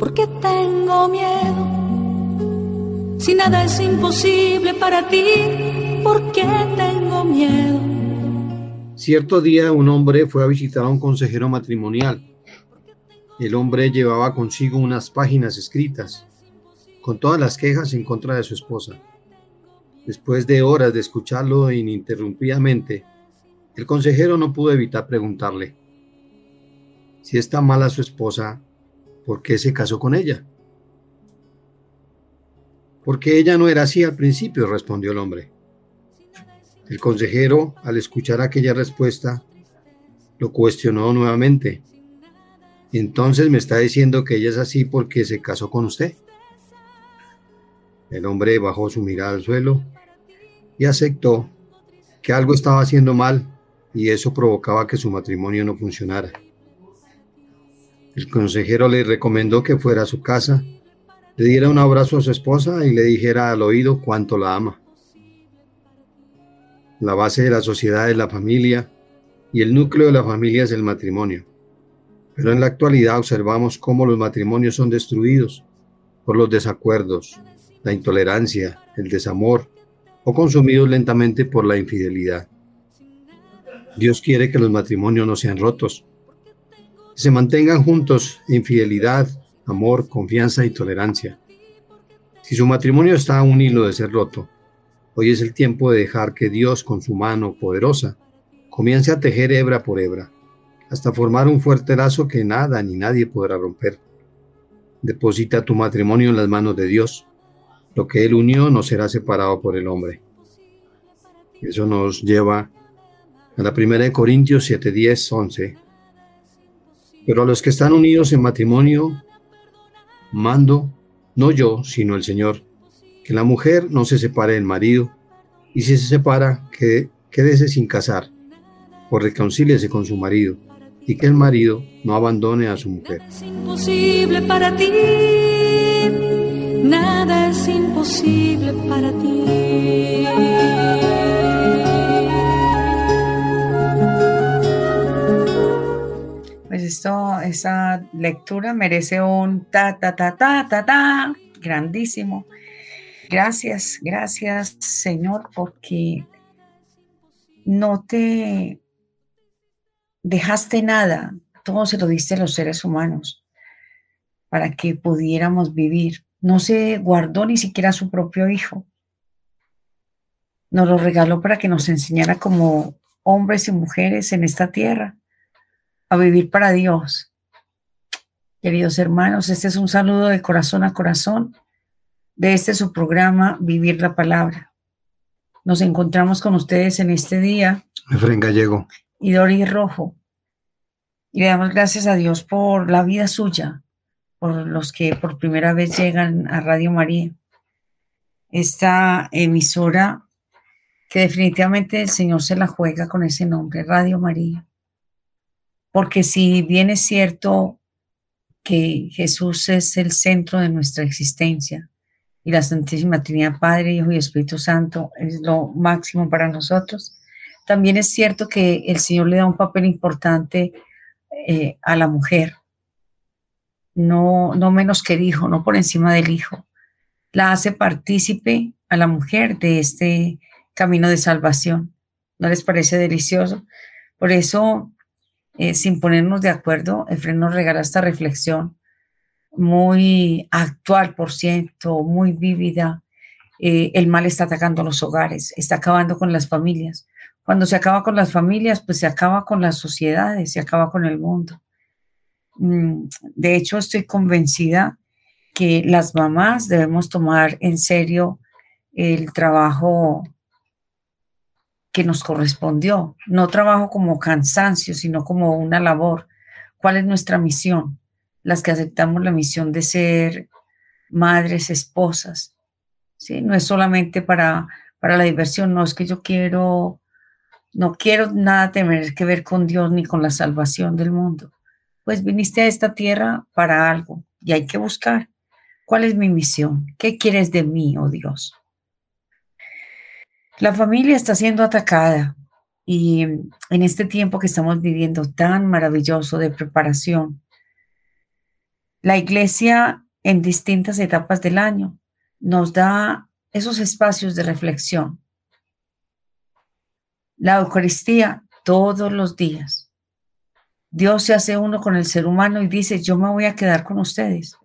porque tengo miedo. Si nada es imposible para ti, ¿por qué tengo miedo? Cierto día un hombre fue a visitar a un consejero matrimonial. El hombre llevaba consigo unas páginas escritas con todas las quejas en contra de su esposa. Después de horas de escucharlo ininterrumpidamente, el consejero no pudo evitar preguntarle, si está mala su esposa, ¿por qué se casó con ella? Porque ella no era así al principio, respondió el hombre. El consejero, al escuchar aquella respuesta, lo cuestionó nuevamente. Entonces me está diciendo que ella es así porque se casó con usted. El hombre bajó su mirada al suelo y aceptó que algo estaba haciendo mal y eso provocaba que su matrimonio no funcionara. El consejero le recomendó que fuera a su casa, le diera un abrazo a su esposa y le dijera al oído cuánto la ama. La base de la sociedad es la familia y el núcleo de la familia es el matrimonio. Pero en la actualidad observamos cómo los matrimonios son destruidos por los desacuerdos, la intolerancia, el desamor o consumidos lentamente por la infidelidad. Dios quiere que los matrimonios no sean rotos, se mantengan juntos en fidelidad, amor, confianza y tolerancia. Si su matrimonio está a un hilo de ser roto, hoy es el tiempo de dejar que Dios con su mano poderosa comience a tejer hebra por hebra, hasta formar un fuerte lazo que nada ni nadie podrá romper. Deposita tu matrimonio en las manos de Dios lo que él unió no será separado por el hombre. Eso nos lleva a la primera de Corintios 7, 10, 11. Pero a los que están unidos en matrimonio, mando, no yo, sino el Señor, que la mujer no se separe del marido, y si se separa, que quédese sin casar, o reconcíliese con su marido, y que el marido no abandone a su mujer. Es imposible para ti nada es imposible para ti. Esa lectura merece un ta, ta, ta, ta, ta, ta, grandísimo. Gracias, gracias Señor, porque no te dejaste nada, todo se lo diste a los seres humanos para que pudiéramos vivir no se guardó ni siquiera su propio hijo. Nos lo regaló para que nos enseñara como hombres y mujeres en esta tierra a vivir para Dios. Queridos hermanos, este es un saludo de corazón a corazón de este su programa Vivir la Palabra. Nos encontramos con ustedes en este día. Efren Gallego. Y Dori Rojo. Y le damos gracias a Dios por la vida suya, por los que por primera vez llegan a Radio María. Esta emisora que definitivamente el Señor se la juega con ese nombre, Radio María. Porque si bien es cierto que Jesús es el centro de nuestra existencia y la Santísima Trinidad Padre, Hijo y Espíritu Santo es lo máximo para nosotros, también es cierto que el Señor le da un papel importante eh, a la mujer no, no menos que el hijo, no por encima del hijo. La hace partícipe a la mujer de este camino de salvación. ¿No les parece delicioso? Por eso, eh, sin ponernos de acuerdo, Efren nos regala esta reflexión muy actual, por cierto, muy vívida. Eh, el mal está atacando los hogares, está acabando con las familias. Cuando se acaba con las familias, pues se acaba con las sociedades, se acaba con el mundo. Mm, de hecho, estoy convencida que las mamás debemos tomar en serio el trabajo que nos correspondió, no trabajo como cansancio, sino como una labor. ¿Cuál es nuestra misión? Las que aceptamos la misión de ser madres, esposas. ¿sí? No es solamente para, para la diversión, no es que yo quiero, no quiero nada tener que ver con Dios ni con la salvación del mundo pues viniste a esta tierra para algo y hay que buscar cuál es mi misión, qué quieres de mí, oh Dios. La familia está siendo atacada y en este tiempo que estamos viviendo tan maravilloso de preparación, La iglesia en distintas etapas del año nos da esos espacios de reflexión. La Eucaristía todos los días. Dios se hace uno con el ser humano y dice, yo me voy a quedar con ustedes.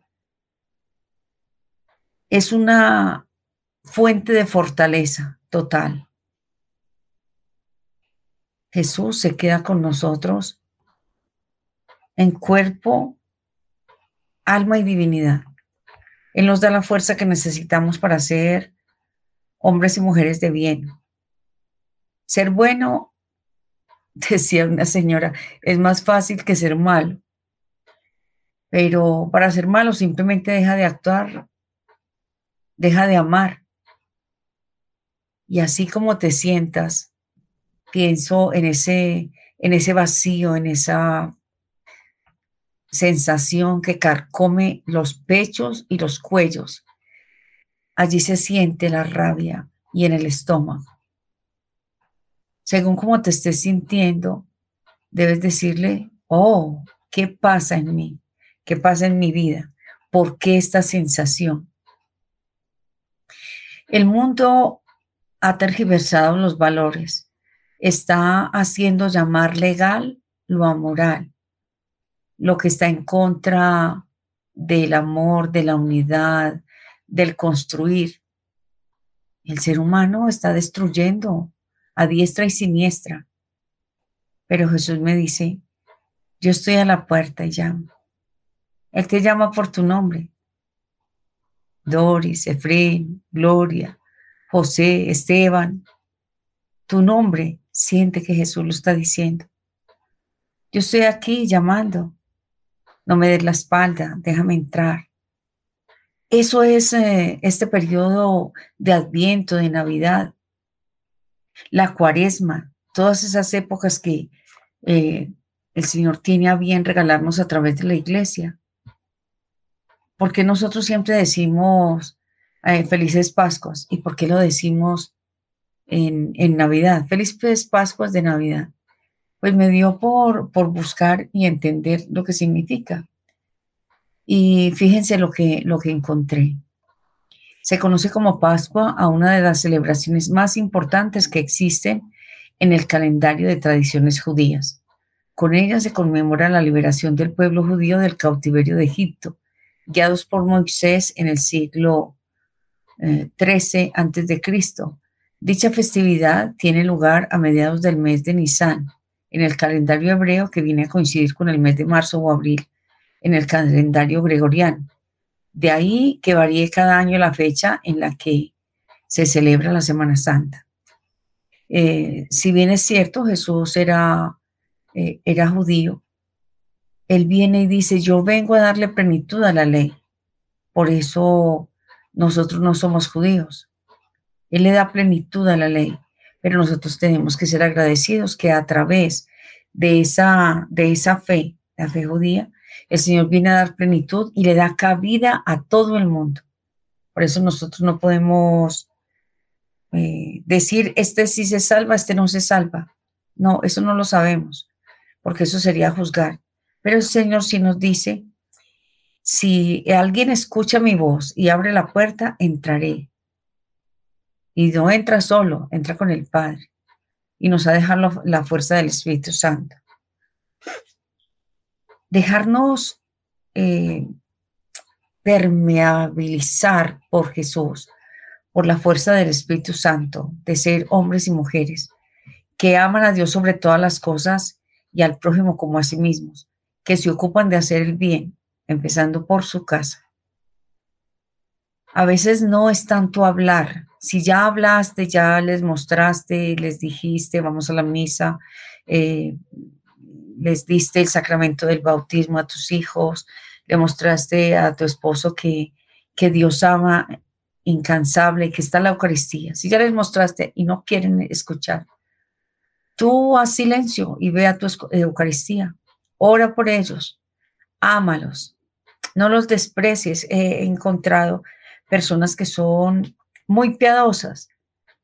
Es una fuente de fortaleza total. Jesús se queda con nosotros en cuerpo, alma y divinidad. Él nos da la fuerza que necesitamos para ser hombres y mujeres de bien. Ser bueno, decía una señora, es más fácil que ser malo. Pero para ser malo simplemente deja de actuar, deja de amar. Y así como te sientas, pienso en ese, en ese vacío, en esa sensación que carcome los pechos y los cuellos. Allí se siente la rabia y en el estómago. Según como te estés sintiendo, debes decirle, oh, ¿qué pasa en mí? ¿Qué pasa en mi vida? ¿Por qué esta sensación? El mundo ha tergiversado los valores, está haciendo llamar legal lo amoral lo que está en contra del amor, de la unidad, del construir. El ser humano está destruyendo a diestra y siniestra. Pero Jesús me dice, yo estoy a la puerta y llamo. Él te llama por tu nombre. Doris, Efraín, Gloria, José, Esteban. Tu nombre siente que Jesús lo está diciendo. Yo estoy aquí llamando no me des la espalda, déjame entrar. Eso es eh, este periodo de Adviento, de Navidad, la cuaresma, todas esas épocas que eh, el Señor tiene a bien regalarnos a través de la iglesia. Porque nosotros siempre decimos eh, felices Pascuas? ¿Y por qué lo decimos en, en Navidad? Felices Pascuas de Navidad pues me dio por, por buscar y entender lo que significa. Y fíjense lo que, lo que encontré. Se conoce como Pascua a una de las celebraciones más importantes que existen en el calendario de tradiciones judías. Con ella se conmemora la liberación del pueblo judío del cautiverio de Egipto, guiados por Moisés en el siglo Eh, a.C. Dicha festividad tiene lugar a mediados del mes de Nisan, en el calendario hebreo que viene a coincidir con el mes de marzo o abril en el calendario gregoriano. De ahí que varíe cada año la fecha en la que se celebra la Semana Santa. Eh, si bien es cierto, Jesús era, eh, era judío, él viene y dice, yo vengo a darle plenitud a la ley. Por eso nosotros no somos judíos. Él le da plenitud a la ley pero nosotros tenemos que ser agradecidos que a través de esa, de esa fe, la fe judía, el Señor viene a dar plenitud y le da cabida a todo el mundo. Por eso nosotros no podemos eh, decir, este sí se salva, este no se salva. No, eso no lo sabemos, porque eso sería juzgar. Pero el Señor sí nos dice, si alguien escucha mi voz y abre la puerta, entraré y no entra solo, entra con el Padre. Y nos ha dejado la fuerza del Espíritu Santo. Dejarnos eh, permeabilizar por Jesús, por la fuerza del Espíritu Santo, de ser hombres y mujeres que aman a Dios sobre todas las cosas y al prójimo como a sí mismos, que se ocupan de hacer el bien, empezando por su casa. A veces no es tanto hablar, si ya hablaste, ya les mostraste, les dijiste, vamos a la misa, eh, les diste el sacramento del bautismo a tus hijos, le mostraste a tu esposo que, que Dios ama incansable, que está la Eucaristía. Si ya les mostraste y no quieren escuchar, tú haz silencio y ve a tu Eucaristía. Ora por ellos, ámalos, no los desprecies. He encontrado personas que son muy piadosas,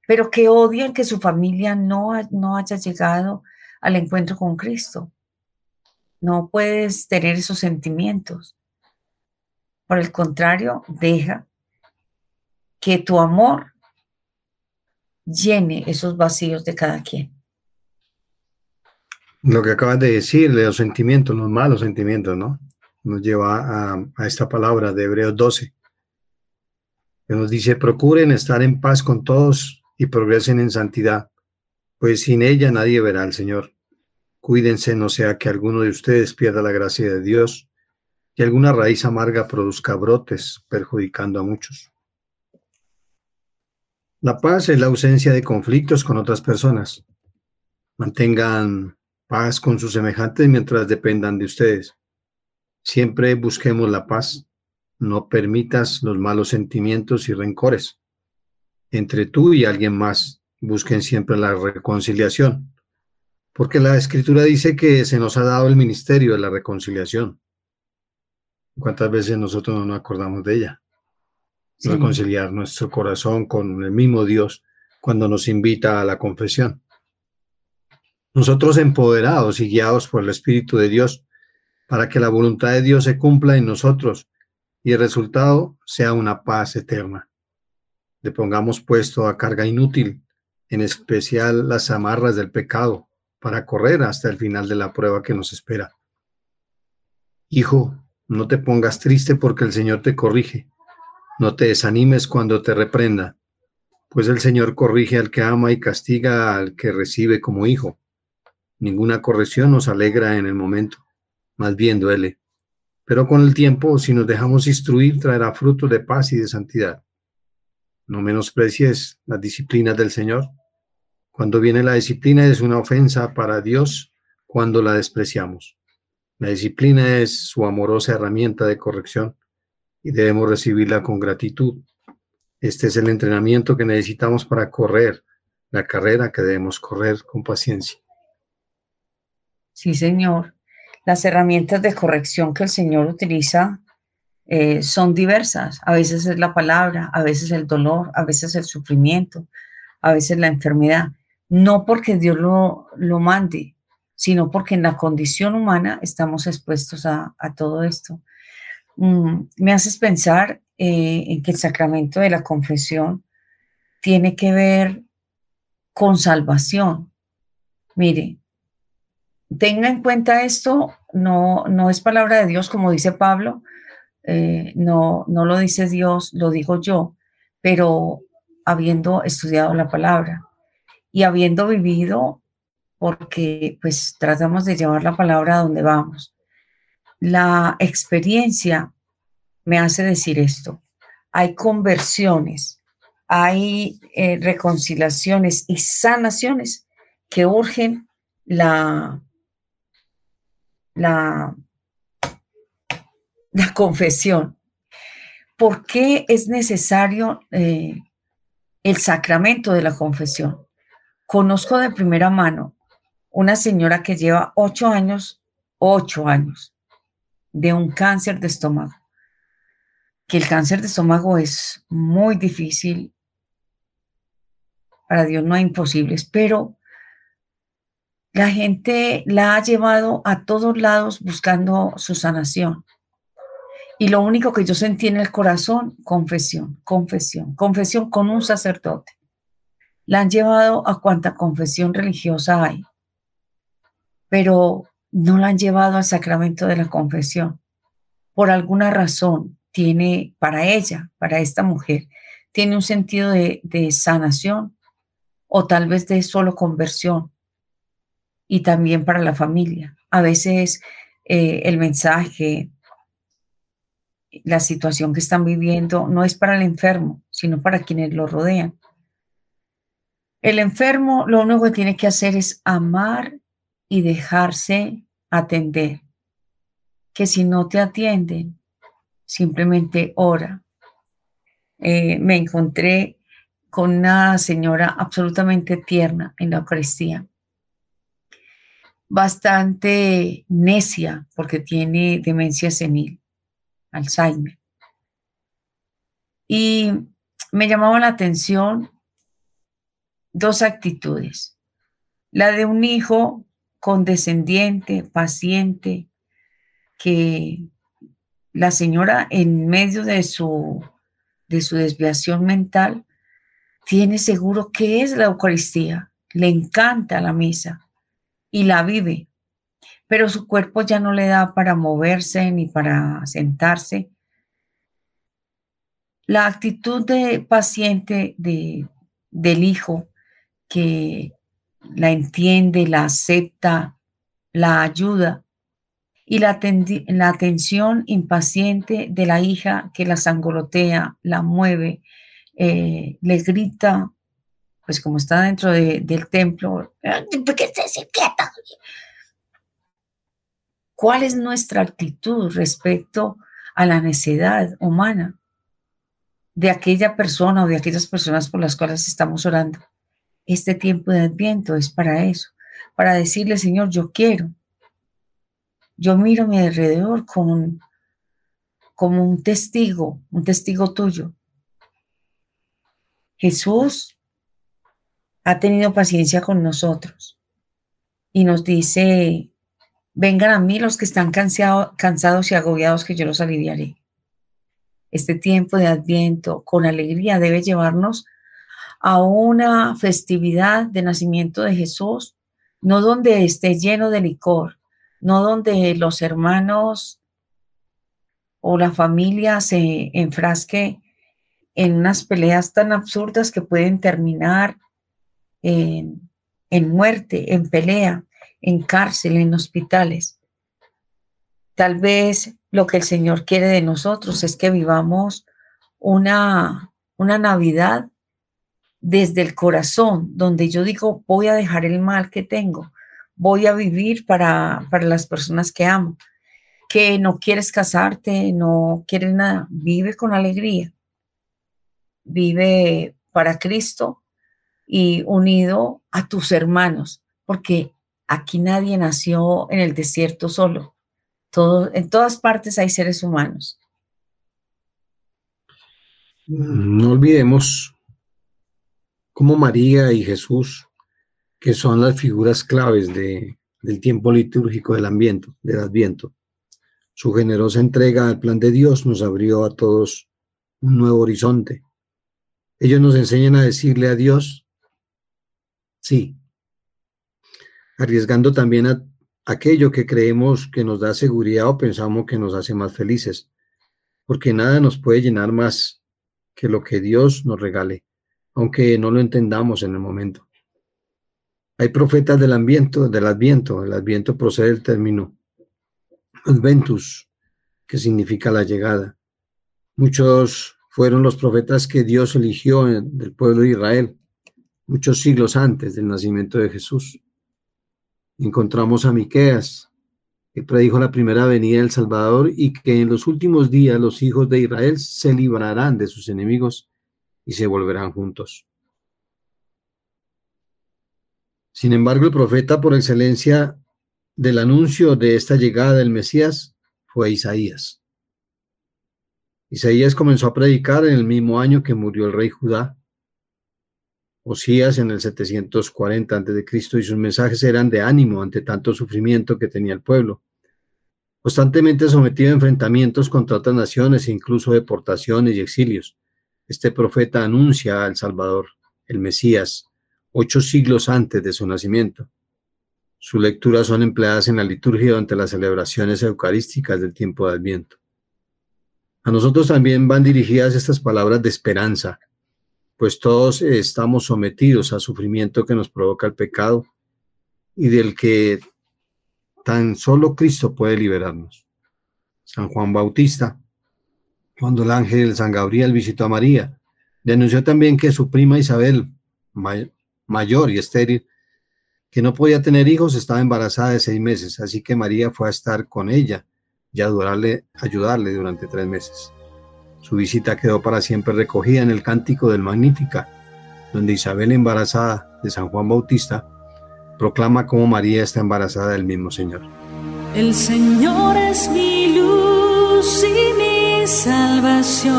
pero que odian que su familia no, no haya llegado al encuentro con Cristo. No puedes tener esos sentimientos. Por el contrario, deja que tu amor llene esos vacíos de cada quien. Lo que acabas de decir, los sentimientos, los malos sentimientos, ¿no? Nos lleva a, esta palabra de Hebreos 12, que nos dice, procuren estar en paz con todos y progresen en santidad, pues sin ella nadie verá al Señor. Cuídense, no sea que alguno de ustedes pierda la gracia de Dios y alguna raíz amarga produzca brotes, perjudicando a muchos. La paz es la ausencia de conflictos con otras personas. Mantengan paz con sus semejantes mientras dependan de ustedes. Siempre busquemos la paz. No permitas los malos sentimientos y rencores. Entre tú y alguien más, busquen siempre la reconciliación. Porque la escritura dice que se nos ha dado el ministerio de la reconciliación. ¿Cuántas veces nosotros no nos acordamos de ella? reconciliar nuestro corazón con el mismo Dios cuando nos invita a la confesión. Nosotros empoderados y guiados por el Espíritu de Dios para que la voluntad de Dios se cumpla en nosotros y el resultado sea una paz eterna. Le pongamos puesto a carga inútil, en especial las amarras del pecado, para correr hasta el final de la prueba que nos espera. Hijo, no te pongas triste porque el Señor te corrige no te desanimes cuando te reprenda, pues el Señor corrige al que ama y castiga al que recibe como hijo. Ninguna corrección nos alegra en el momento, más bien duele. Pero con el tiempo, si nos dejamos instruir, traerá fruto de paz y de santidad. No menosprecies las disciplinas del Señor. Cuando viene la disciplina es una ofensa para Dios cuando la despreciamos. La disciplina es su amorosa herramienta de corrección y debemos recibirla con gratitud. Este es el entrenamiento que necesitamos para correr la carrera que debemos correr con paciencia. Sí, Señor. Las herramientas de corrección que el Señor utiliza eh, son diversas. A veces es la palabra, a veces el dolor, a veces el sufrimiento, a veces la enfermedad. No porque Dios lo, lo mande, sino porque en la condición humana estamos expuestos a, a todo esto. Mm, me haces pensar eh, en que el sacramento de la confesión tiene que ver con salvación. Mire, tenga en cuenta esto, no, no es palabra de Dios como dice Pablo, eh, no, no lo dice Dios, lo digo yo, pero habiendo estudiado la palabra y habiendo vivido, porque pues tratamos de llevar la palabra a donde vamos la experiencia me hace decir esto. Hay conversiones, hay eh, reconciliaciones y sanaciones que urgen la, la, la confesión. ¿Por qué es necesario eh, el sacramento de la confesión? Conozco de primera mano una señora que lleva ocho años, ocho años, de un cáncer de estómago. Que el cáncer de estómago es muy difícil. Para Dios no hay imposibles, pero la gente la ha llevado a todos lados buscando su sanación. Y lo único que yo sentí en el corazón, confesión, confesión, confesión con un sacerdote. La han llevado a cuanta confesión religiosa hay. Pero no la han llevado al sacramento de la confesión. Por alguna razón tiene para ella, para esta mujer, tiene un sentido de, sanación o tal vez de solo conversión y también para la familia. A veces eh, el mensaje, la situación que están viviendo no es para el enfermo, sino para quienes lo rodean. El enfermo lo único que tiene que hacer es amar y dejarse atender. Que si no te atienden, simplemente ora. Eh, me encontré con una señora absolutamente tierna en la Eucaristía, bastante necia porque tiene demencia senil, Alzheimer. Y me llamaba la atención dos actitudes. La de un hijo condescendiente, paciente, que la señora en medio de su, de su desviación mental tiene seguro que es la Eucaristía, le encanta la misa y la vive, pero su cuerpo ya no le da para moverse ni para sentarse. La actitud de paciente de, del hijo que la entiende, la acepta, la ayuda, y la, la, atención impaciente de la hija que la sangolotea, la mueve, eh, le grita, pues como está dentro del templo, ¿Cuál es nuestra actitud respecto a la necedad humana de aquella persona o de aquellas personas por las cuales estamos orando? Este tiempo de adviento es para eso, para decirle, Señor, yo quiero. Yo miro a mi alrededor como como un testigo, un testigo tuyo. Jesús ha tenido paciencia con nosotros y nos dice, vengan a mí los que están cansados y agobiados, que yo los aliviaré. Este tiempo de adviento con alegría debe llevarnos a una festividad de nacimiento de Jesús, no donde esté lleno de licor, no donde los hermanos o la familia se enfrasque en unas peleas tan absurdas que pueden terminar en, muerte, en pelea, en cárcel, en hospitales. Tal vez lo que el Señor quiere de nosotros es que vivamos una, una Navidad desde el corazón, donde yo digo, voy a dejar el mal que tengo, voy a vivir para, para las personas que amo, que no quieres casarte, no quieres nada, vive con alegría vive para Cristo y unido a tus hermanos, porque aquí nadie nació en el desierto solo. Todo, en todas partes hay seres humanos. No olvidemos cómo María y Jesús, que son las figuras claves de, del tiempo litúrgico del ambiente, del Adviento, su generosa entrega al plan de Dios nos abrió a todos un nuevo horizonte, ellos nos enseñan a decirle a Dios, sí, arriesgando también aquello que creemos que nos da seguridad o pensamos que nos hace más felices, porque nada nos puede llenar más que lo que Dios nos regale, aunque no lo entendamos en el momento. Hay profetas del ambiente, del adviento, el adviento procede del término adventus, que significa la llegada. Muchos fueron los profetas que Dios eligió del pueblo de Israel muchos siglos antes del nacimiento de Jesús. Encontramos a Miqueas, que predijo la primera venida del Salvador y que en los últimos días los hijos de Israel se librarán de sus enemigos y se volverán juntos. Sin embargo, el profeta por excelencia del anuncio de esta llegada del Mesías fue Isaías. Isaías comenzó a predicar en el mismo año que murió el rey Judá, Osías en el 740 a.C. y sus mensajes eran de ánimo ante tanto sufrimiento que tenía el pueblo. Constantemente sometido a enfrentamientos contra otras naciones e incluso deportaciones y exilios, este profeta anuncia al Salvador, el Mesías, ocho siglos antes de su nacimiento. Sus lecturas son empleadas en la liturgia durante las celebraciones eucarísticas del tiempo de Adviento. A nosotros también van dirigidas estas palabras de esperanza, pues todos estamos sometidos al sufrimiento que nos provoca el pecado y del que tan solo Cristo puede liberarnos. San Juan Bautista, cuando el ángel San Gabriel visitó a María, denunció también que su prima Isabel, mayor y estéril, que no podía tener hijos, estaba embarazada de seis meses, así que María fue a estar con ella y adorarle, ayudarle durante tres meses. Su visita quedó para siempre recogida en el cántico del Magnífica, donde Isabel, embarazada de San Juan Bautista, proclama cómo María está embarazada del mismo Señor. El Señor es mi luz y mi salvación.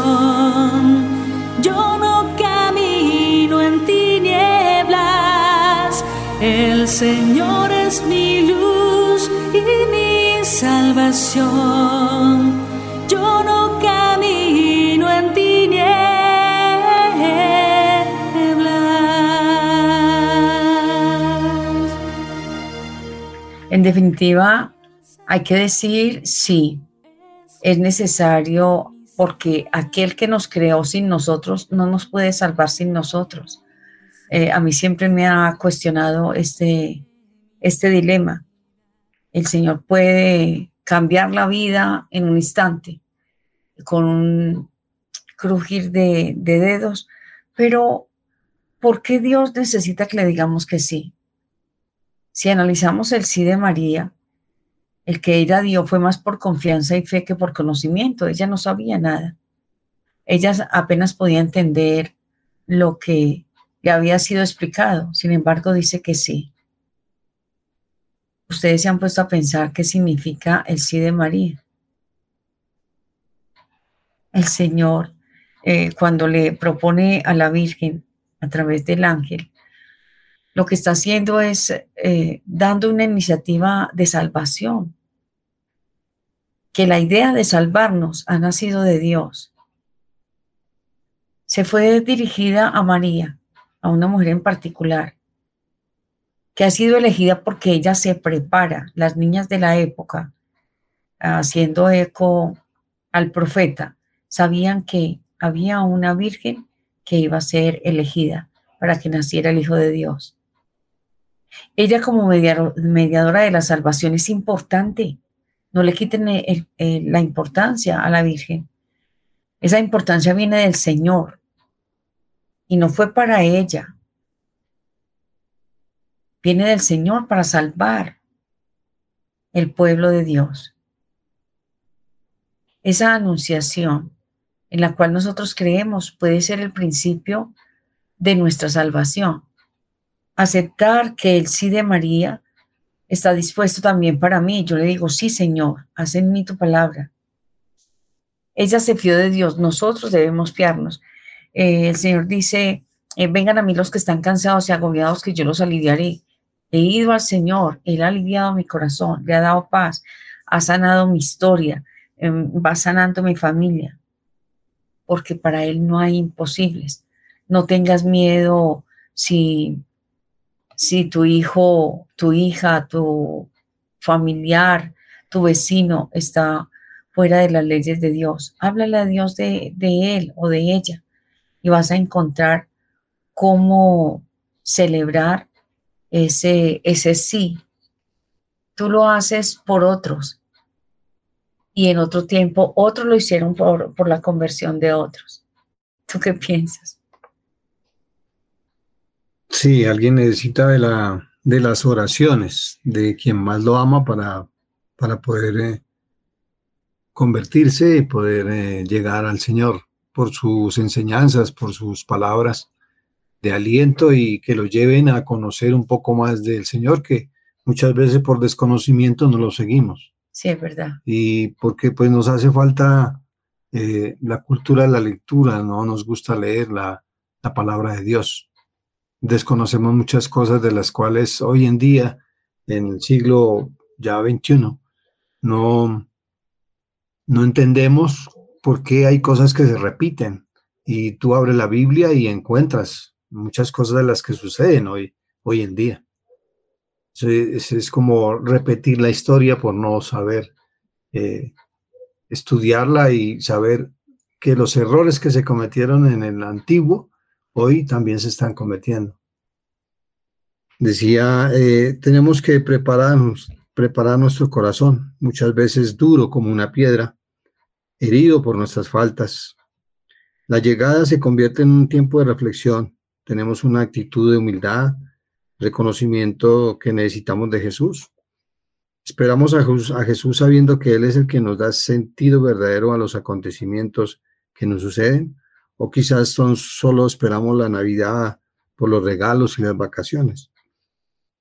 Yo no camino en tinieblas. El Señor es mi luz y mi salvación. En definitiva, hay que decir sí, es necesario porque aquel que nos creó sin nosotros no nos puede salvar sin nosotros. Eh, a mí siempre me ha cuestionado este, este dilema. El Señor puede cambiar la vida en un instante, con un crujir de, de dedos, pero ¿por qué Dios necesita que le digamos que sí? Si analizamos el sí de María, el que ella dio fue más por confianza y fe que por conocimiento. Ella no sabía nada. Ella apenas podía entender lo que le había sido explicado. Sin embargo, dice que sí. Ustedes se han puesto a pensar qué significa el sí de María. El Señor, eh, cuando le propone a la Virgen a través del ángel, lo que está haciendo es eh, dando una iniciativa de salvación, que la idea de salvarnos ha nacido de Dios. Se fue dirigida a María, a una mujer en particular, que ha sido elegida porque ella se prepara, las niñas de la época, haciendo eco al profeta, sabían que había una virgen que iba a ser elegida para que naciera el Hijo de Dios. Ella como mediadora de la salvación es importante. No le quiten la importancia a la Virgen. Esa importancia viene del Señor y no fue para ella. Viene del Señor para salvar el pueblo de Dios. Esa anunciación en la cual nosotros creemos puede ser el principio de nuestra salvación aceptar que el sí de María está dispuesto también para mí. Yo le digo, sí, Señor, haz en mí tu palabra. Ella se fió de Dios, nosotros debemos fiarnos. Eh, el Señor dice, eh, vengan a mí los que están cansados y agobiados, que yo los aliviaré. He ido al Señor, Él ha aliviado mi corazón, le ha dado paz, ha sanado mi historia, em, va sanando mi familia, porque para Él no hay imposibles. No tengas miedo si si tu hijo, tu hija, tu familiar, tu vecino está fuera de las leyes de Dios. Háblale a Dios de, él o de ella y vas a encontrar cómo celebrar ese, ese sí. Tú lo haces por otros y en otro tiempo otros lo hicieron por, por la conversión de otros. ¿Tú qué piensas? Sí, alguien necesita de, la, de las oraciones de quien más lo ama para, para poder eh, convertirse y poder eh, llegar al Señor por sus enseñanzas, por sus palabras de aliento y que lo lleven a conocer un poco más del Señor, que muchas veces por desconocimiento no lo seguimos. Sí, es verdad. Y porque pues nos hace falta eh, la cultura de la lectura, no nos gusta leer la, la palabra de Dios desconocemos muchas cosas de las cuales hoy en día, en el siglo ya XXI, no, no entendemos por qué hay cosas que se repiten. Y tú abres la Biblia y encuentras muchas cosas de las que suceden hoy, hoy en día. Es, es como repetir la historia por no saber eh, estudiarla y saber que los errores que se cometieron en el antiguo hoy también se están cometiendo. Decía, eh, tenemos que prepararnos, preparar nuestro corazón, muchas veces duro como una piedra, herido por nuestras faltas. La llegada se convierte en un tiempo de reflexión. Tenemos una actitud de humildad, reconocimiento que necesitamos de Jesús. Esperamos a Jesús, a Jesús sabiendo que Él es el que nos da sentido verdadero a los acontecimientos que nos suceden o quizás son, solo esperamos la Navidad por los regalos y las vacaciones.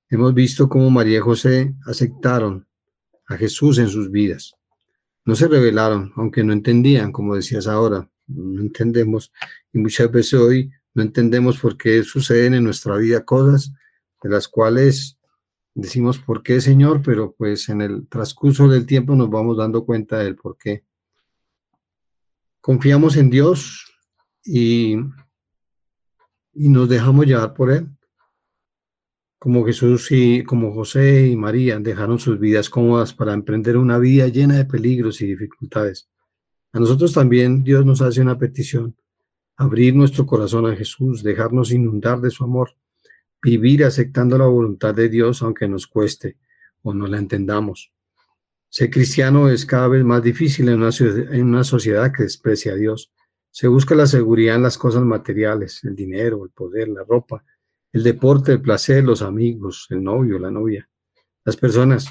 Hemos visto cómo María y José aceptaron a Jesús en sus vidas. No se rebelaron, aunque no entendían, como decías ahora, no entendemos. Y muchas veces hoy no entendemos por qué suceden en nuestra vida cosas de las cuales decimos por qué, Señor, pero pues en el transcurso del tiempo nos vamos dando cuenta del por qué. Confiamos en Dios, y, y nos dejamos llevar por Él. como Jesús y como José y María dejaron sus vidas cómodas para emprender una vida llena de peligros y dificultades. A nosotros también Dios nos hace una petición, abrir nuestro corazón a Jesús, dejarnos inundar de su amor, vivir aceptando la voluntad de Dios aunque nos cueste o no la entendamos. Ser cristiano es cada vez más difícil en una, en una sociedad que desprecia a Dios. Se busca la seguridad en las cosas materiales, el dinero, el poder, la ropa, el deporte, el placer, los amigos, el novio, la novia. Las personas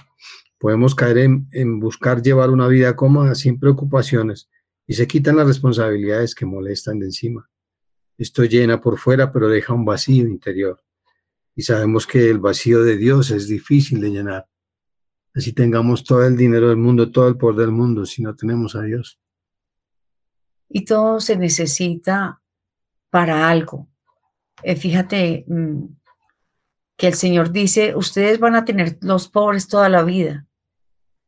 podemos caer en, buscar llevar una vida cómoda sin preocupaciones y se quitan las responsabilidades que molestan de encima. Esto llena por fuera, pero deja un vacío interior. Y sabemos que el vacío de Dios es difícil de llenar. Así tengamos todo el dinero del mundo, todo el poder del mundo, si no tenemos a Dios. Y todo se necesita para algo. Eh, fíjate mm, que el Señor dice, ustedes van a tener los pobres toda la vida.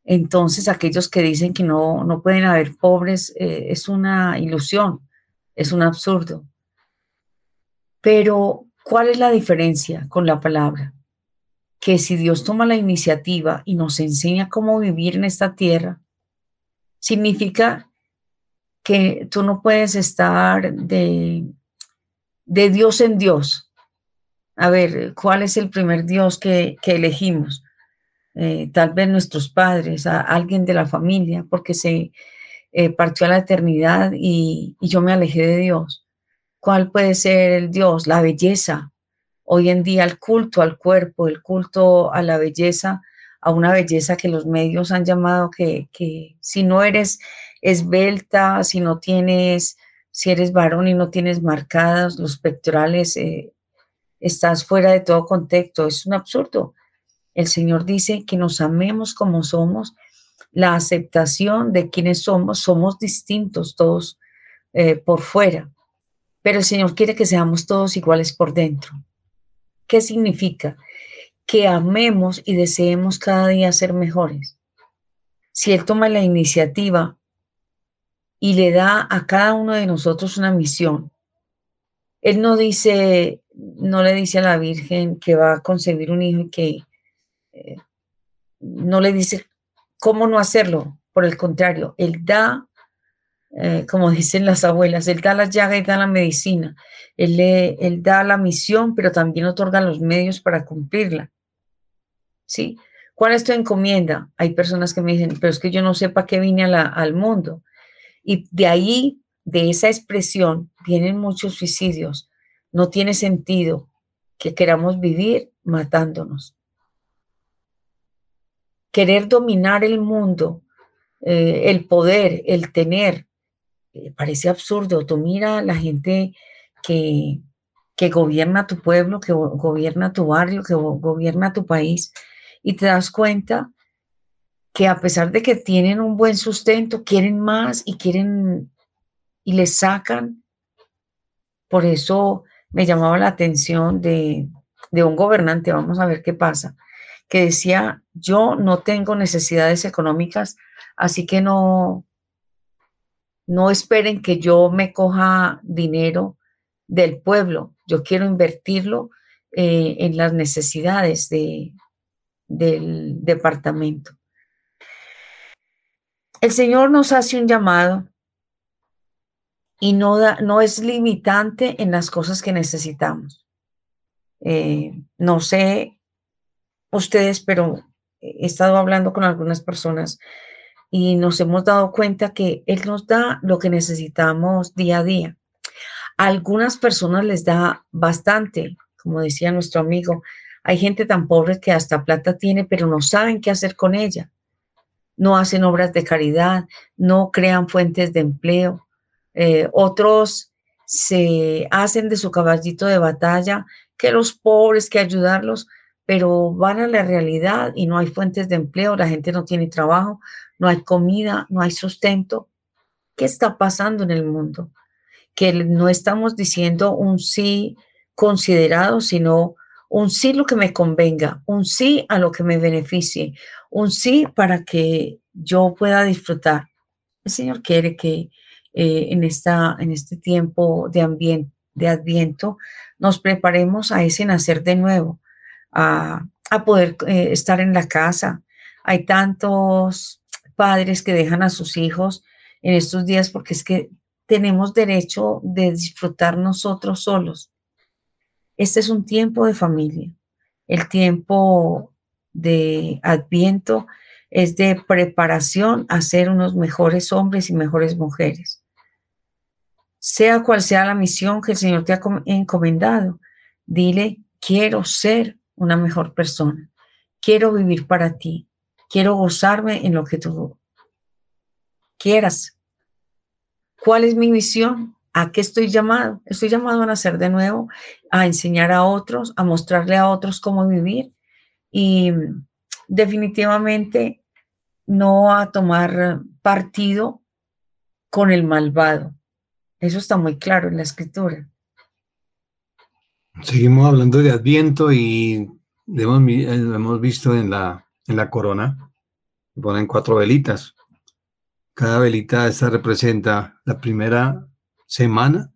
Entonces aquellos que dicen que no, no pueden haber pobres eh, es una ilusión, es un absurdo. Pero, ¿cuál es la diferencia con la palabra? Que si Dios toma la iniciativa y nos enseña cómo vivir en esta tierra, significa que tú no puedes estar de de Dios en Dios. A ver, ¿cuál es el primer Dios que, elegimos? Eh, tal vez nuestros padres, a alguien de la familia, porque se eh, partió a la eternidad y, y yo me alejé de Dios. ¿Cuál puede ser el Dios? La belleza. Hoy en día el culto al cuerpo, el culto a la belleza, a una belleza que los medios han llamado que, que si no eres esbelta, si no tienes si eres varón y no tienes marcados los pectorales, eh, estás fuera de todo contexto. Es un absurdo. El Señor dice que nos amemos como somos, la aceptación de quienes somos, somos distintos todos eh, por fuera, pero el Señor quiere que seamos todos iguales por dentro. ¿Qué significa? Que amemos y deseemos cada día ser mejores. Si Él toma la iniciativa y le da a cada uno de nosotros una misión. Él no dice, no le dice a la Virgen que va a concebir un hijo y que eh, no le dice cómo no hacerlo. Por el contrario, él da, eh, como dicen las abuelas, él da la llaga y da la medicina. Él, le, él da la misión, pero también otorga los medios para cumplirla. ¿Sí? ¿Cuál es tu encomienda? Hay personas que me dicen, pero es que yo no sé para qué vine al mundo. Y de ahí, de esa expresión, vienen muchos suicidios. No tiene sentido que queramos vivir matándonos. Querer dominar el mundo, eh, el poder, el tener, eh, parece absurdo. Tú mira a la gente que, que gobierna tu pueblo, que gobierna tu barrio, que gobierna tu país, y te das cuenta que a pesar de que tienen un buen sustento, quieren más y quieren y les sacan. Por eso me llamaba la atención de, un gobernante, vamos a ver qué pasa, que decía, yo no tengo necesidades económicas, así que no, no esperen que yo me coja dinero del pueblo, yo quiero invertirlo eh, en las necesidades de, del departamento. El Señor nos hace un llamado y no, no es limitante en las cosas que necesitamos. Eh, no sé ustedes, pero he estado hablando con algunas personas y nos hemos dado cuenta que Él nos da lo que necesitamos día a día. A algunas personas les da bastante, como decía nuestro amigo. Hay gente tan pobre que hasta plata tiene, pero no saben qué hacer con ella no hacen obras de caridad, no crean fuentes de empleo. Eh, otros se hacen de su caballito de batalla, que los pobres, que ayudarlos, pero van a la realidad y no hay fuentes de empleo, la gente no tiene trabajo, no hay comida, no hay sustento. ¿Qué está pasando en el mundo? Que no estamos diciendo un sí considerado, sino un sí lo que me convenga, un sí a lo que me beneficie, un sí para que yo pueda disfrutar. El Señor quiere que eh, en, esta, en este tiempo de, ambiente, de adviento nos preparemos a ese nacer de nuevo, a, poder eh, estar en la casa. Hay tantos padres que dejan a sus hijos en estos días porque es que tenemos derecho de disfrutar nosotros solos. Este es un tiempo de familia. El tiempo de adviento es de preparación a ser unos mejores hombres y mejores mujeres. Sea cual sea la misión que el Señor te ha encomendado, dile, quiero ser una mejor persona, quiero vivir para ti, quiero gozarme en lo que tú quieras. ¿Cuál es mi misión? ¿A qué estoy llamado? Estoy llamado a nacer de nuevo, a enseñar a otros, a mostrarle a otros cómo vivir y definitivamente no a tomar partido con el malvado. Eso está muy claro en la escritura. Seguimos hablando de Adviento y hemos, hemos visto en la, en la corona, ponen cuatro velitas. Cada velita esta representa la primera semana,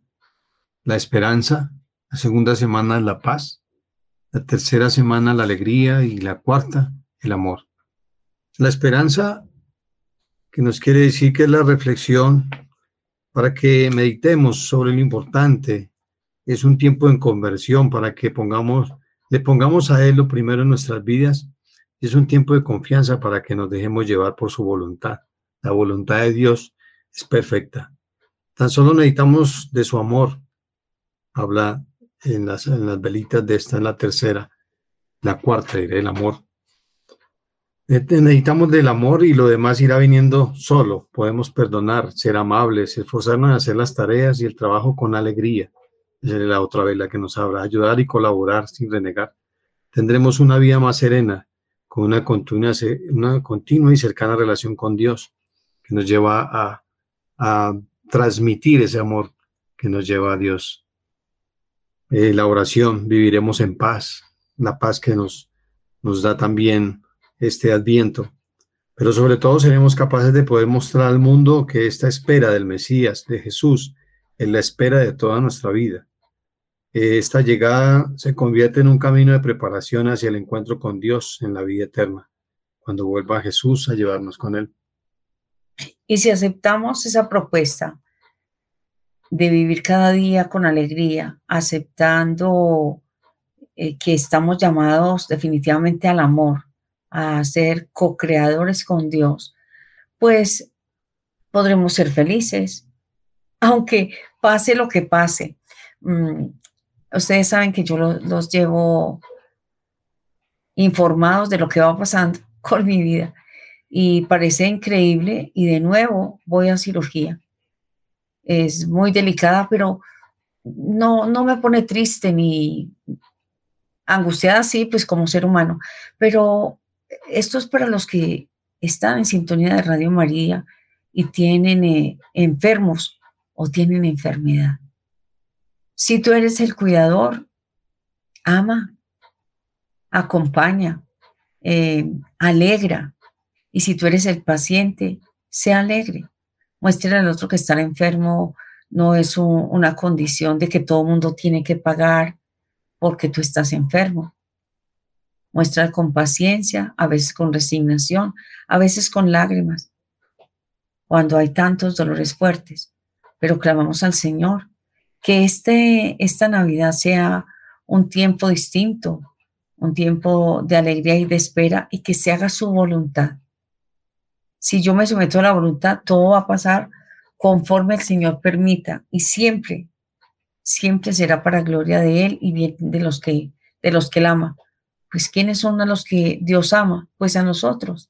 la esperanza, la segunda semana, la paz, la tercera semana, la alegría y la cuarta, el amor. La esperanza, que nos quiere decir que es la reflexión para que meditemos sobre lo importante, es un tiempo en conversión para que pongamos, le pongamos a Él lo primero en nuestras vidas. Es un tiempo de confianza para que nos dejemos llevar por su voluntad. La voluntad de Dios es perfecta. Tan solo necesitamos de su amor. Habla en las, en las velitas de esta, en la tercera, la cuarta, diré, el amor. Necesitamos del amor y lo demás irá viniendo solo. Podemos perdonar, ser amables, esforzarnos en hacer las tareas y el trabajo con alegría. Esa es la otra vela que nos habla, ayudar y colaborar sin renegar. Tendremos una vida más serena, con una continua, una continua y cercana relación con Dios, que nos lleva a, a transmitir ese amor que nos lleva a Dios. Eh, la oración, viviremos en paz, la paz que nos, nos da también este adviento. Pero sobre todo seremos capaces de poder mostrar al mundo que esta espera del Mesías, de Jesús, es la espera de toda nuestra vida. Esta llegada se convierte en un camino de preparación hacia el encuentro con Dios en la vida eterna, cuando vuelva Jesús a llevarnos con Él. Y si aceptamos esa propuesta de vivir cada día con alegría, aceptando eh, que estamos llamados definitivamente al amor, a ser co-creadores con Dios, pues podremos ser felices, aunque pase lo que pase. Mm, ustedes saben que yo los llevo informados de lo que va pasando con mi vida y parece increíble y de nuevo voy a cirugía. Es muy delicada, pero no, no me pone triste ni angustiada, sí, pues como ser humano, pero esto es para los que están en sintonía de Radio María y tienen eh, enfermos o tienen enfermedad. Si tú eres el cuidador, ama, acompaña, eh, alegra. Y si tú eres el paciente, sea alegre. Muestra al otro que estar enfermo no es una condición de que todo el mundo tiene que pagar porque tú estás enfermo. Muestra con paciencia, a veces con resignación, a veces con lágrimas, cuando hay tantos dolores fuertes. Pero clamamos al Señor que este, esta Navidad sea un tiempo distinto, un tiempo de alegría y de espera y que se haga su voluntad. Si yo me someto a la voluntad, todo va a pasar conforme el Señor permita y siempre, siempre será para gloria de Él y bien de los que, de los que Él ama. Pues ¿quiénes son a los que Dios ama? Pues a nosotros,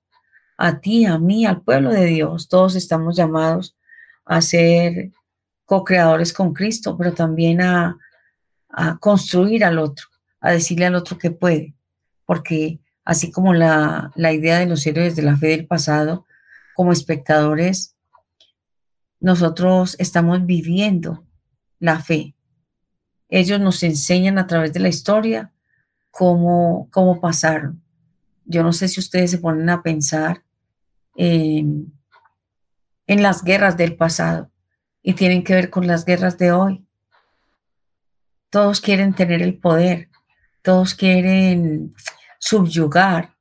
a ti, a mí, al pueblo de Dios. Todos estamos llamados a ser co-creadores con Cristo, pero también a, construir al otro, a decirle al otro que puede, porque así como la, la idea de los héroes de la fe del pasado, como espectadores, nosotros estamos viviendo la fe. Ellos nos enseñan a través de la historia cómo, cómo pasaron. Yo no sé si ustedes se ponen a pensar en, en las guerras del pasado y tienen que ver con las guerras de hoy. Todos quieren tener el poder, Todos quieren subyugar,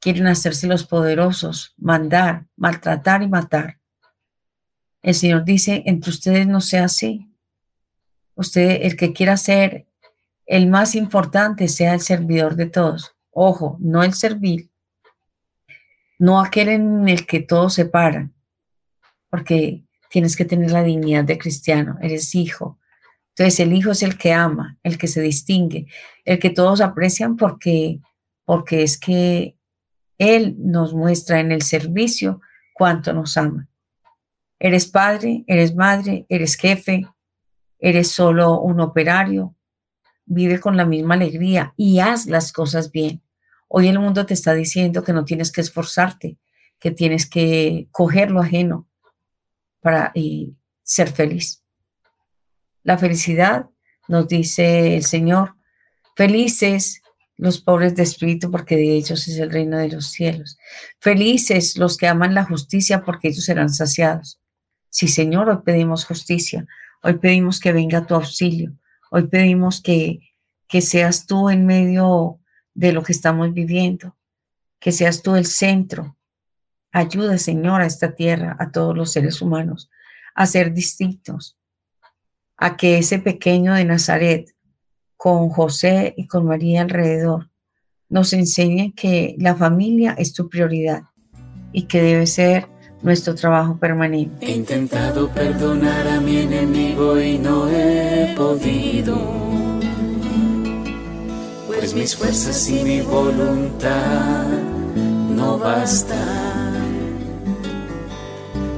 quieren hacerse los poderosos, mandar, maltratar y matar. El Señor dice, entre ustedes no sea así. Usted, el que quiera ser el más importante, sea el servidor de todos. Ojo, no el servil, no aquel en el que todos se paran, porque tienes que tener la dignidad de cristiano, eres hijo. Entonces el hijo es el que ama, el que se distingue, el que todos aprecian porque, porque es que Él nos muestra en el servicio cuánto nos ama. Eres padre, eres madre, eres jefe, eres solo un operario, vive con la misma alegría y haz las cosas bien. Hoy el mundo te está diciendo que no tienes que esforzarte, que tienes que coger lo ajeno para ser feliz. La felicidad, nos dice el Señor, felices los pobres de espíritu, porque de ellos es el reino de los cielos. Felices los que aman la justicia, porque ellos serán saciados. Sí, Señor, hoy pedimos justicia, hoy pedimos que venga tu auxilio, hoy pedimos que, que seas tú en medio de lo que estamos viviendo, que seas tú el centro. Ayuda, Señor, a esta tierra, a todos los seres humanos, a ser distintos, a que ese pequeño de Nazaret, con José y con María alrededor, nos enseñe que la familia es tu prioridad y que debe ser nuestro trabajo permanente. He intentado perdonar a mi enemigo y no he podido pues mis fuerzas y mi voluntad no bastan.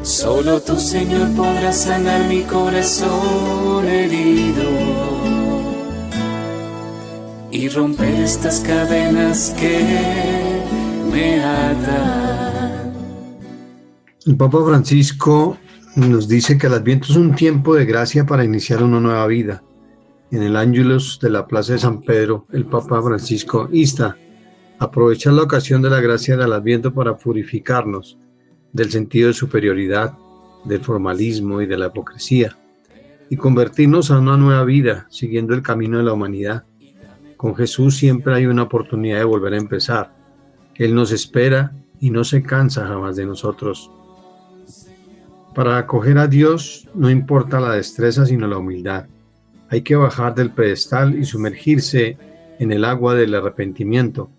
Solo tu Señor podrá sanar mi corazón herido y romper estas cadenas que me atan. El Papa Francisco nos dice que el Adviento es un tiempo de gracia para iniciar una nueva vida en el Ángelus de la Plaza de San Pedro, el Papa Francisco insta aprovechar la ocasión de la gracia del Adviento para purificarnos del sentido de superioridad, del formalismo y de la hipocresía, y convertirnos a una nueva vida siguiendo el camino de la humanidad. Con Jesús siempre hay una oportunidad de volver a empezar. Él nos espera y no se cansa jamás de nosotros. Para acoger a Dios no importa la destreza sino la humildad. Hay que bajar del pedestal y sumergirse en el agua del arrepentimiento.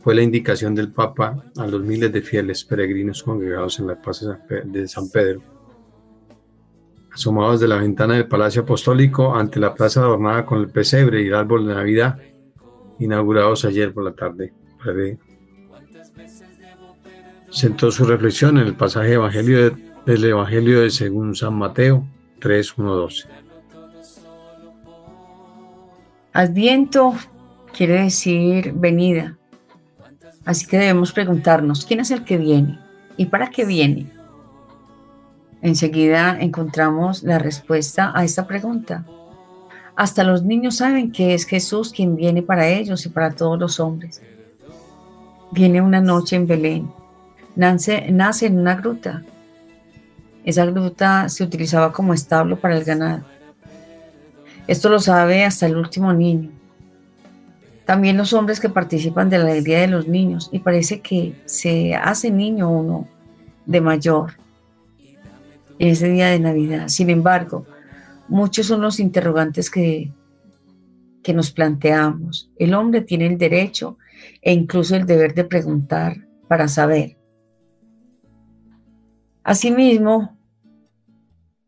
Fue la indicación del Papa a los miles de fieles peregrinos congregados en la plaza de San Pedro. Asomados de la ventana del Palacio Apostólico ante la plaza adornada con el pesebre y el árbol de Navidad, inaugurados ayer por la tarde. Sentó su reflexión en el pasaje evangelio del Evangelio de según San Mateo 3, 12. Adviento quiere decir venida. Así que debemos preguntarnos, ¿quién es el que viene? ¿Y para qué viene? Enseguida encontramos la respuesta a esta pregunta. Hasta los niños saben que es Jesús quien viene para ellos y para todos los hombres. Viene una noche en Belén. Nace, nace en una gruta. Esa gruta se utilizaba como establo para el ganado. Esto lo sabe hasta el último niño. También los hombres que participan de la alegría de los niños y parece que se hace niño uno de mayor en ese día de Navidad. Sin embargo, muchos son los interrogantes que, que nos planteamos. El hombre tiene el derecho e incluso el deber de preguntar para saber. Asimismo,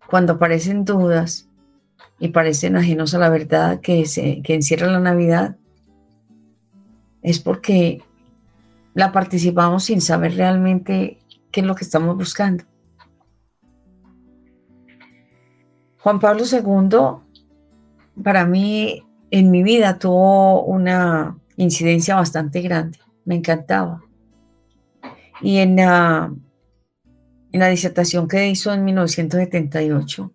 cuando aparecen dudas, y parecen ajenos a la verdad que, se, que encierra la Navidad, es porque la participamos sin saber realmente qué es lo que estamos buscando. Juan Pablo II, para mí, en mi vida tuvo una incidencia bastante grande. Me encantaba. Y en la, en la disertación que hizo en 1978,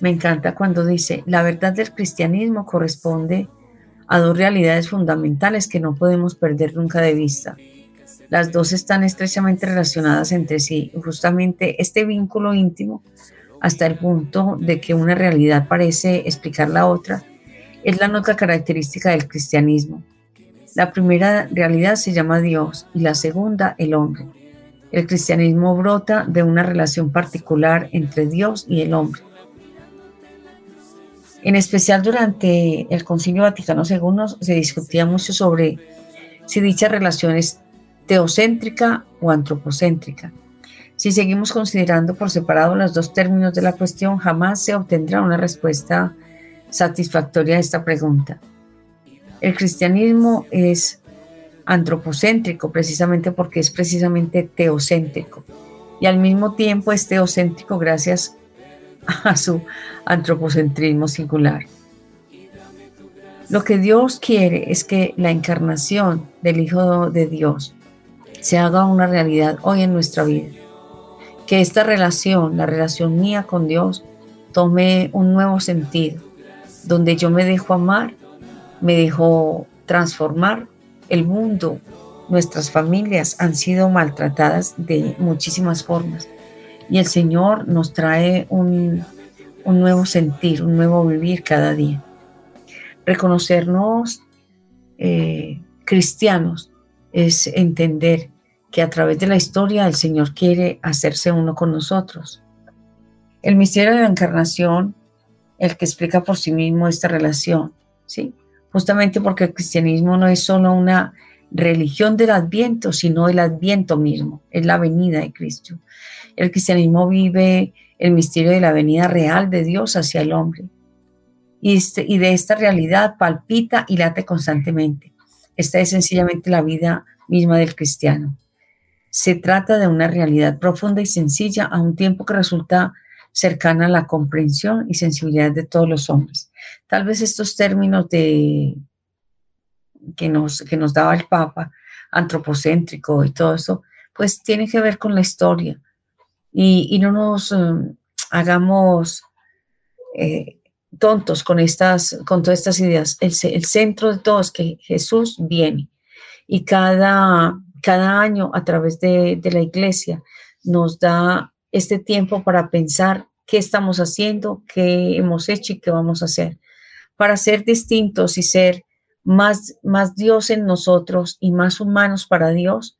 me encanta cuando dice, la verdad del cristianismo corresponde a dos realidades fundamentales que no podemos perder nunca de vista. Las dos están estrechamente relacionadas entre sí. Justamente este vínculo íntimo, hasta el punto de que una realidad parece explicar la otra, es la nota característica del cristianismo. La primera realidad se llama Dios y la segunda el hombre. El cristianismo brota de una relación particular entre Dios y el hombre. En especial durante el Concilio Vaticano II se discutía mucho sobre si dicha relación es teocéntrica o antropocéntrica. Si seguimos considerando por separado los dos términos de la cuestión, jamás se obtendrá una respuesta satisfactoria a esta pregunta. El cristianismo es antropocéntrico precisamente porque es precisamente teocéntrico y al mismo tiempo es teocéntrico gracias a su antropocentrismo singular. Lo que Dios quiere es que la encarnación del Hijo de Dios se haga una realidad hoy en nuestra vida. Que esta relación, la relación mía con Dios, tome un nuevo sentido, donde yo me dejo amar, me dejo transformar. El mundo, nuestras familias han sido maltratadas de muchísimas formas y el Señor nos trae un, un nuevo sentir, un nuevo vivir cada día. Reconocernos eh, cristianos es entender que a través de la historia el Señor quiere hacerse uno con nosotros. El misterio de la encarnación, el que explica por sí mismo esta relación, ¿sí? Justamente porque el cristianismo no es solo una religión del adviento, sino el adviento mismo, es la venida de Cristo. El cristianismo vive el misterio de la venida real de Dios hacia el hombre. Y, este, y de esta realidad palpita y late constantemente. Esta es sencillamente la vida misma del cristiano. Se trata de una realidad profunda y sencilla a un tiempo que resulta cercana a la comprensión y sensibilidad de todos los hombres. Tal vez estos términos de, que, nos, que nos daba el Papa, antropocéntrico y todo eso, pues tiene que ver con la historia. Y, no nos um, hagamos eh, tontos con, estas, con todas estas ideas. El, el, centro de todo es que Jesús viene y cada, cada año a través de, la iglesia nos da este tiempo para pensar qué estamos haciendo, qué hemos hecho y qué vamos a hacer, para ser distintos y ser más, Dios en nosotros y más humanos para Dios,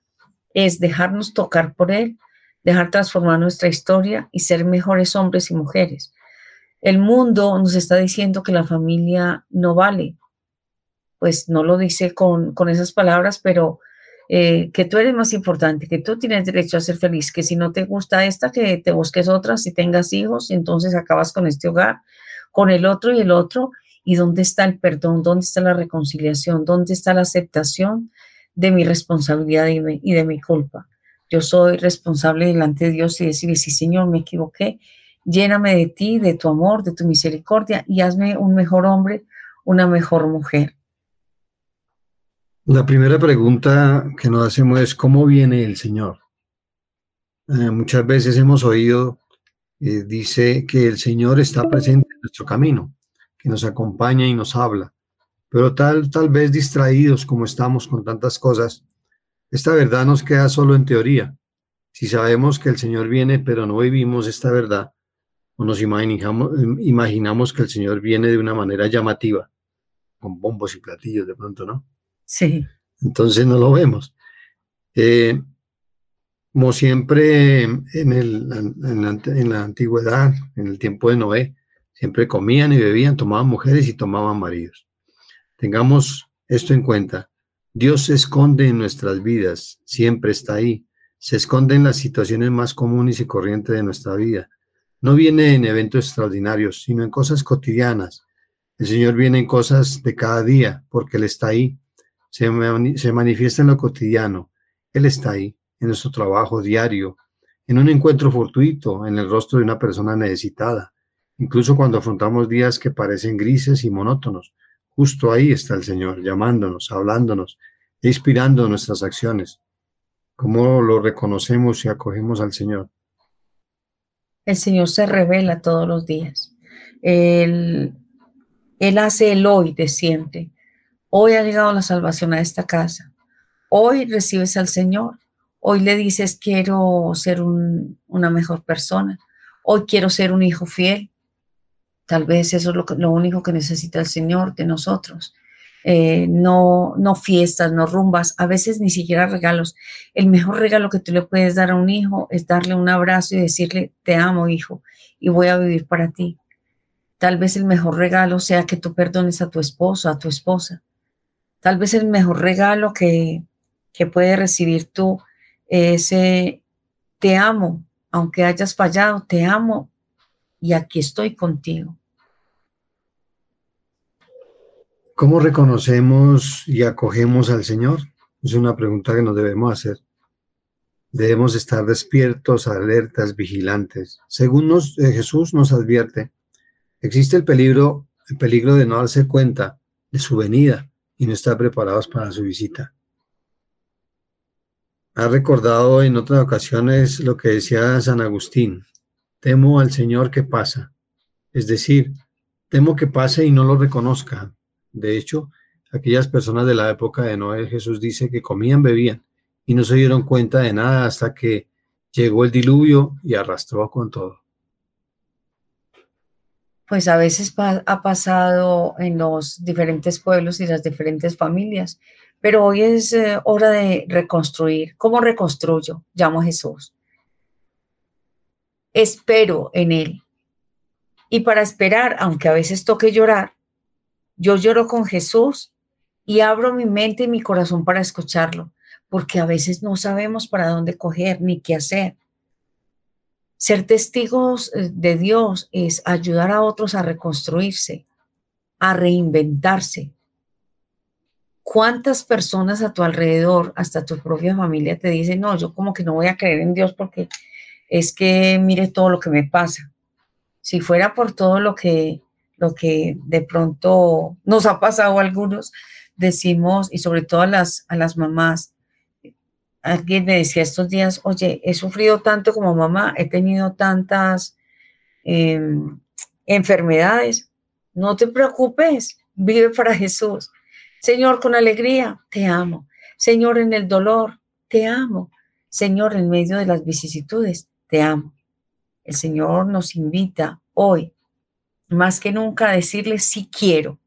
es dejarnos tocar por Él, dejar transformar nuestra historia y ser mejores hombres y mujeres. El mundo nos está diciendo que la familia no vale, pues no lo dice con esas palabras, pero eh, que tú eres más importante, que tú tienes derecho a ser feliz, que si no te gusta esta, que te busques otra, si tengas hijos, entonces acabas con este hogar, con el otro y el otro. ¿Y dónde está el perdón? ¿Dónde está la reconciliación? ¿Dónde está la aceptación de mi responsabilidad y, y de mi culpa? Yo soy responsable delante de Dios y decirle, sí, Señor, me equivoqué. Lléname de ti, de tu amor, de tu misericordia y hazme un mejor hombre, una mejor mujer. La primera pregunta que nos hacemos es, ¿cómo viene el Señor? Eh, muchas veces hemos oído, eh, dice que el Señor está presente en nuestro camino, que nos acompaña y nos habla, pero tal, tal vez distraídos como estamos con tantas cosas, esta verdad nos queda solo en teoría. Si sabemos que el Señor viene, pero no vivimos esta verdad, o nos imaginamos, imaginamos que el Señor viene de una manera llamativa, con bombos y platillos de pronto, ¿no? Sí. Entonces no lo vemos. Eh, como siempre en, el, en, la, antigüedad, en el tiempo de Noé, siempre comían y bebían, tomaban mujeres y tomaban maridos. Tengamos esto en cuenta. Dios se esconde en nuestras vidas, siempre está ahí. Se esconde en las situaciones más comunes y corrientes de nuestra vida. No viene en eventos extraordinarios, sino en cosas cotidianas. El Señor viene en cosas de cada día, porque Él está ahí se, manifiesta en lo cotidiano. Él está ahí, en nuestro trabajo diario, en un encuentro fortuito, en el rostro de una persona necesitada, incluso cuando afrontamos días que parecen grises y monótonos. Justo ahí está el Señor, llamándonos, hablándonos e inspirando nuestras acciones. ¿Cómo lo reconocemos y acogemos al Señor? El Señor se revela todos los días. Él, él hace el hoy de siempre. Hoy ha llegado la salvación a esta casa. Hoy recibes al Señor. Hoy le dices, quiero ser una mejor persona. Hoy quiero ser un hijo fiel. Tal vez eso es lo, único que necesita el Señor de nosotros. eh, no, no fiestas, no rumbas, a veces ni siquiera regalos. El mejor regalo que tú le puedes dar a un hijo es darle un abrazo y decirle, te amo, hijo, y voy a vivir para ti. Tal vez el mejor regalo sea que tú perdones a tu esposo, a tu esposa. Tal vez el mejor regalo que, que puedes recibir tú es, eh, te amo, aunque hayas fallado, te amo y aquí estoy contigo. ¿Cómo reconocemos y acogemos al Señor? Es una pregunta que nos debemos hacer. Debemos estar despiertos, alertas, vigilantes. Según eh, Jesús nos advierte, existe el peligro, el peligro de no darse cuenta de su venida y no estar preparados para su visita. Ha recordado en otras ocasiones lo que decía San Agustín, temo al Señor que pasa, es decir, temo que pase y no lo reconozca. De hecho, aquellas personas de la época de Noé, Jesús dice que comían, bebían y no se dieron cuenta de nada hasta que llegó el diluvio y arrastró con todo. Pues a veces ha pasado en los diferentes pueblos y las diferentes familias pero hoy es eh, hora de reconstruir. ¿Cómo reconstruyo? Llamo a Jesús. Espero en Él. Y para esperar, aunque a veces toque llorar, yo lloro con Jesús y abro mi mente y mi corazón para escucharlo, porque a veces no sabemos para dónde coger ni qué hacer. Ser testigos eh, de Dios es ayudar a otros a reconstruirse, a reinventarse, ¿Cuántas personas a tu alrededor, hasta tu propia familia, te dicen, no, yo como que no voy a creer en Dios porque es que mire todo lo que me pasa? Si fuera por todo lo que, lo que de pronto nos ha pasado a algunos, decimos, y sobre todo a las, a las mamás, alguien me decía estos días, oye, he sufrido tanto como mamá, he tenido tantas em, enfermedades, no te preocupes, vive para Jesús. Señor, con alegría, te amo. Señor, en el dolor, te amo. Señor, en medio de las vicisitudes, te amo. El Señor nos invita hoy, más que nunca, a decirle, sí quiero,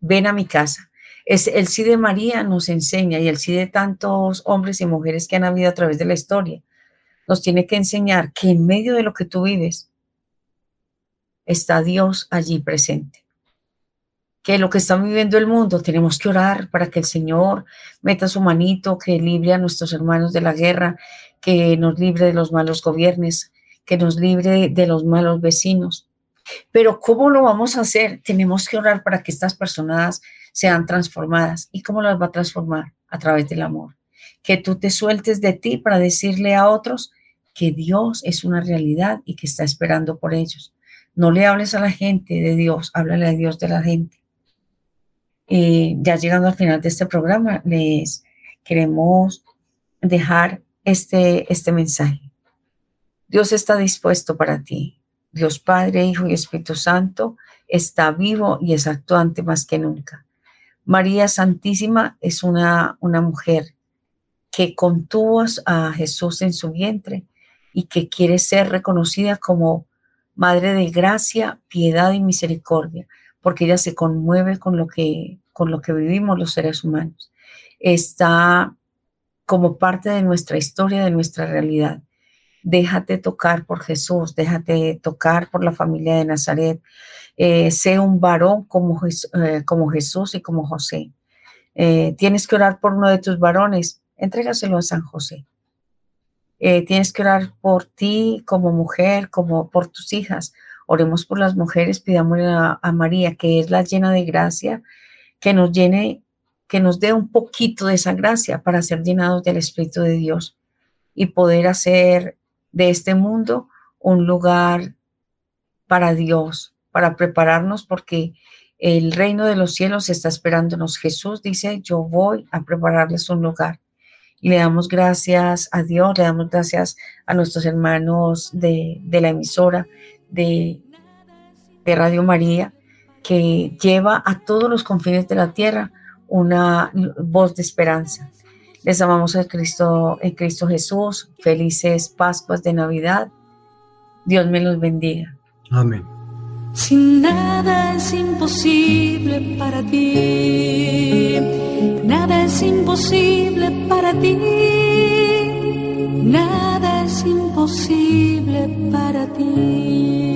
ven a mi casa. Es, el sí de María nos enseña y el sí de tantos hombres y mujeres que han habido a través de la historia, nos tiene que enseñar que en medio de lo que tú vives está Dios allí presente que lo que está viviendo el mundo tenemos que orar para que el Señor meta su manito, que libre a nuestros hermanos de la guerra, que nos libre de los malos gobiernos, que nos libre de los malos vecinos. Pero ¿cómo lo vamos a hacer? Tenemos que orar para que estas personas sean transformadas. ¿Y cómo las va a transformar? A través del amor. Que tú te sueltes de ti para decirle a otros que Dios es una realidad y que está esperando por ellos. No le hables a la gente de Dios, háblale a Dios de la gente. Eh, ya llegando al final de este programa, les queremos dejar este, este mensaje. Dios está dispuesto para ti. Dios Padre, Hijo y Espíritu Santo está vivo y es actuante más que nunca. María Santísima es una, una mujer que contuvo a Jesús en su vientre y que quiere ser reconocida como Madre de gracia, piedad y misericordia porque ella se conmueve con lo que, con lo que vivimos los seres humanos. Está como parte de nuestra historia, de nuestra realidad. Déjate tocar por Jesús, déjate tocar por la familia de Nazaret. Eh, sé un varón como, eh, como, Jesús y como José. Eh, tienes que orar por uno de tus varones, entrégaselo a San José. tienes que orar por ti como mujer, como por tus hijas. Oremos por las mujeres, pidámosle a, María, que es la llena de gracia, que nos llene, que nos dé un poquito de esa gracia para ser llenados del Espíritu de Dios y poder hacer de este mundo un lugar para Dios, para prepararnos porque el reino de los cielos está esperándonos. Jesús dice, yo voy a prepararles un lugar. Y le damos gracias a Dios, le damos gracias a nuestros hermanos de, de la emisora, de, Radio María que lleva a todos los confines de la tierra una voz de esperanza. Les amamos en Cristo, en Cristo Jesús. Felices Pascuas de Navidad. Dios me los bendiga. Amén. Sin nada es imposible para ti, nada es imposible para ti, nada es imposible para ti.